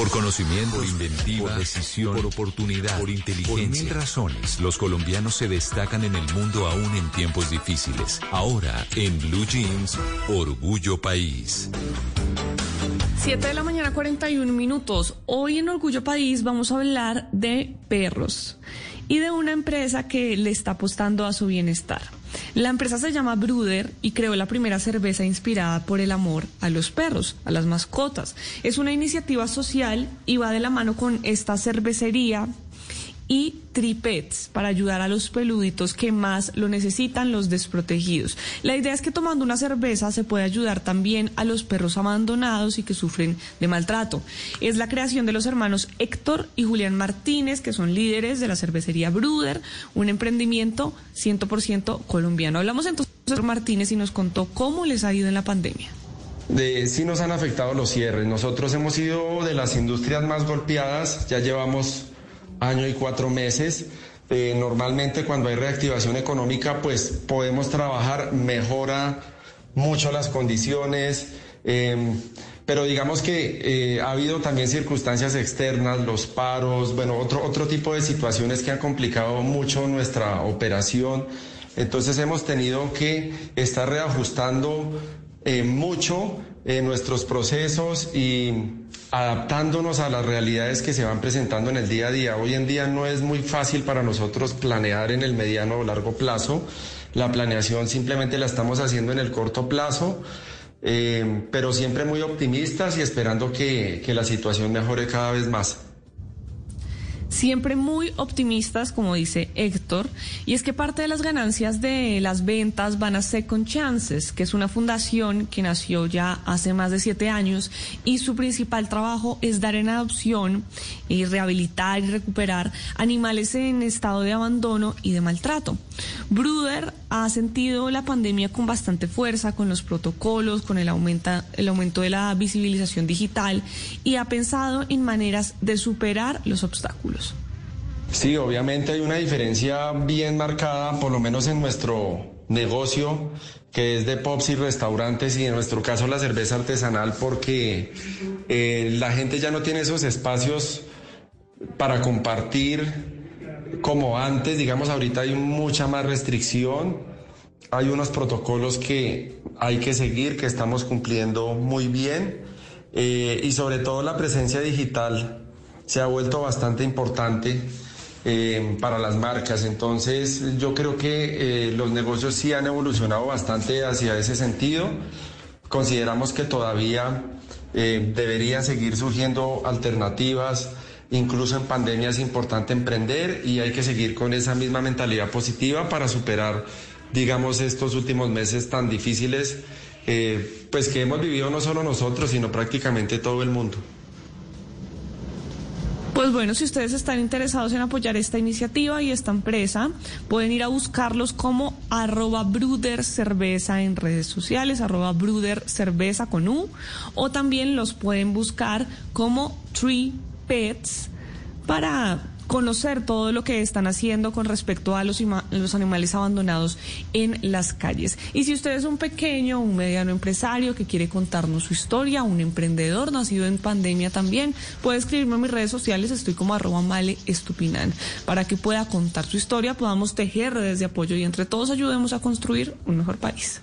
Por conocimiento, por inventiva, por decisión, por oportunidad, por inteligencia. Por mil razones, los colombianos se destacan en el mundo aún en tiempos difíciles. Ahora, en Blue Jeans, Orgullo País. 7 de la mañana, 41 minutos. Hoy en Orgullo País vamos a hablar de perros y de una empresa que le está apostando a su bienestar. La empresa se llama Bruder y creó la primera cerveza inspirada por el amor a los perros, a las mascotas. Es una iniciativa social y va de la mano con esta cervecería y tripets para ayudar a los peluditos que más lo necesitan, los desprotegidos. La idea es que tomando una cerveza se puede ayudar también a los perros abandonados y que sufren de maltrato. Es la creación de los hermanos Héctor y Julián Martínez, que son líderes de la cervecería Bruder, un emprendimiento 100% colombiano. Hablamos entonces con Martínez y nos contó cómo les ha ido en la pandemia. De, sí nos han afectado los cierres. Nosotros hemos sido de las industrias más golpeadas, ya llevamos año y cuatro meses. Eh, normalmente cuando hay reactivación económica, pues podemos trabajar, mejora mucho las condiciones, em, pero digamos que eh, ha habido también circunstancias externas, los paros, bueno, otro, otro tipo de situaciones que han complicado mucho nuestra operación. Entonces hemos tenido que estar reajustando eh, mucho nuestros procesos y adaptándonos a las realidades que se van presentando en el día a día. Hoy en día no es muy fácil para nosotros planear en el mediano o largo plazo. La planeación simplemente la estamos haciendo en el corto plazo, eh, pero siempre muy optimistas y esperando que, que la situación mejore cada vez más siempre muy optimistas, como dice Héctor, y es que parte de las ganancias de las ventas van a Second Chances, que es una fundación que nació ya hace más de siete años y su principal trabajo es dar en adopción y rehabilitar y recuperar animales en estado de abandono y de maltrato. Bruder ha sentido la pandemia con bastante fuerza, con los protocolos, con el, aumenta, el aumento de la visibilización digital y ha pensado en maneras de superar los obstáculos. Sí, obviamente hay una diferencia bien marcada, por lo menos en nuestro negocio, que es de pops y restaurantes y en nuestro caso la cerveza artesanal, porque eh, la gente ya no tiene esos espacios para compartir como antes, digamos, ahorita hay mucha más restricción, hay unos protocolos que hay que seguir, que estamos cumpliendo muy bien, eh, y sobre todo la presencia digital se ha vuelto bastante importante. Eh, para las marcas. Entonces yo creo que eh, los negocios sí han evolucionado bastante hacia ese sentido. Consideramos que todavía deberían seguir surgiendo alternativas Incluso en pandemia es importante emprender y hay que seguir con esa misma mentalidad positiva para superar, digamos, estos últimos meses tan difíciles, eh, pues que hemos vivido no solo nosotros, sino prácticamente todo el mundo. Pues bueno, si ustedes están interesados en apoyar esta iniciativa y esta empresa, pueden ir a buscarlos como arroba Bruder Cerveza en redes sociales, arroba Bruder Cerveza con U, o también los pueden buscar como Tree Pets para conocer todo lo que están haciendo con respecto a los, los, animales abandonados en las calles. Y si usted es un pequeño, un mediano empresario que quiere contarnos su historia, un emprendedor nacido en pandemia también, puede escribirme en mis redes sociales, estoy como arroba male estupinan, para que pueda contar su historia, podamos tejer redes de apoyo y entre todos ayudemos a construir un mejor país.